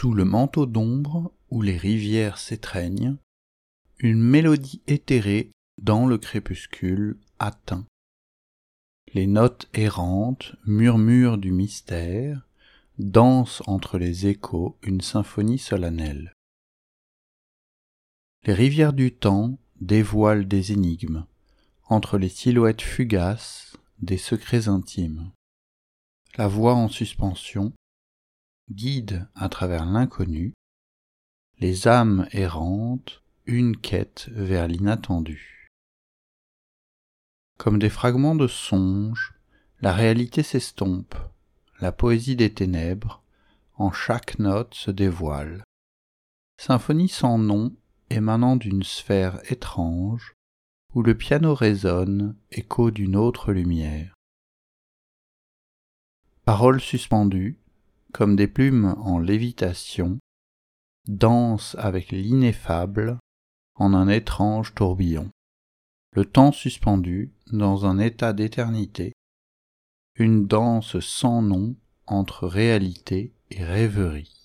Sous le manteau d'ombre où les rivières s'étreignent, une mélodie éthérée dans le crépuscule atteint. Les notes errantes murmurent du mystère, dansent entre les échos une symphonie solennelle. Les rivières du temps dévoilent des énigmes, entre les silhouettes fugaces des secrets intimes. La voix en suspension guide à travers l'inconnu les âmes errantes une quête vers l'inattendu. Comme des fragments de songe, la réalité s'estompe, la poésie des ténèbres, en chaque note se dévoile. Symphonie sans nom émanant d'une sphère étrange, où le piano résonne, écho d'une autre lumière. Paroles suspendues, comme des plumes en lévitation, dansent avec l'ineffable en un étrange tourbillon. Le temps suspendu dans un état d'éternité, une danse sans nom entre réalité et rêverie.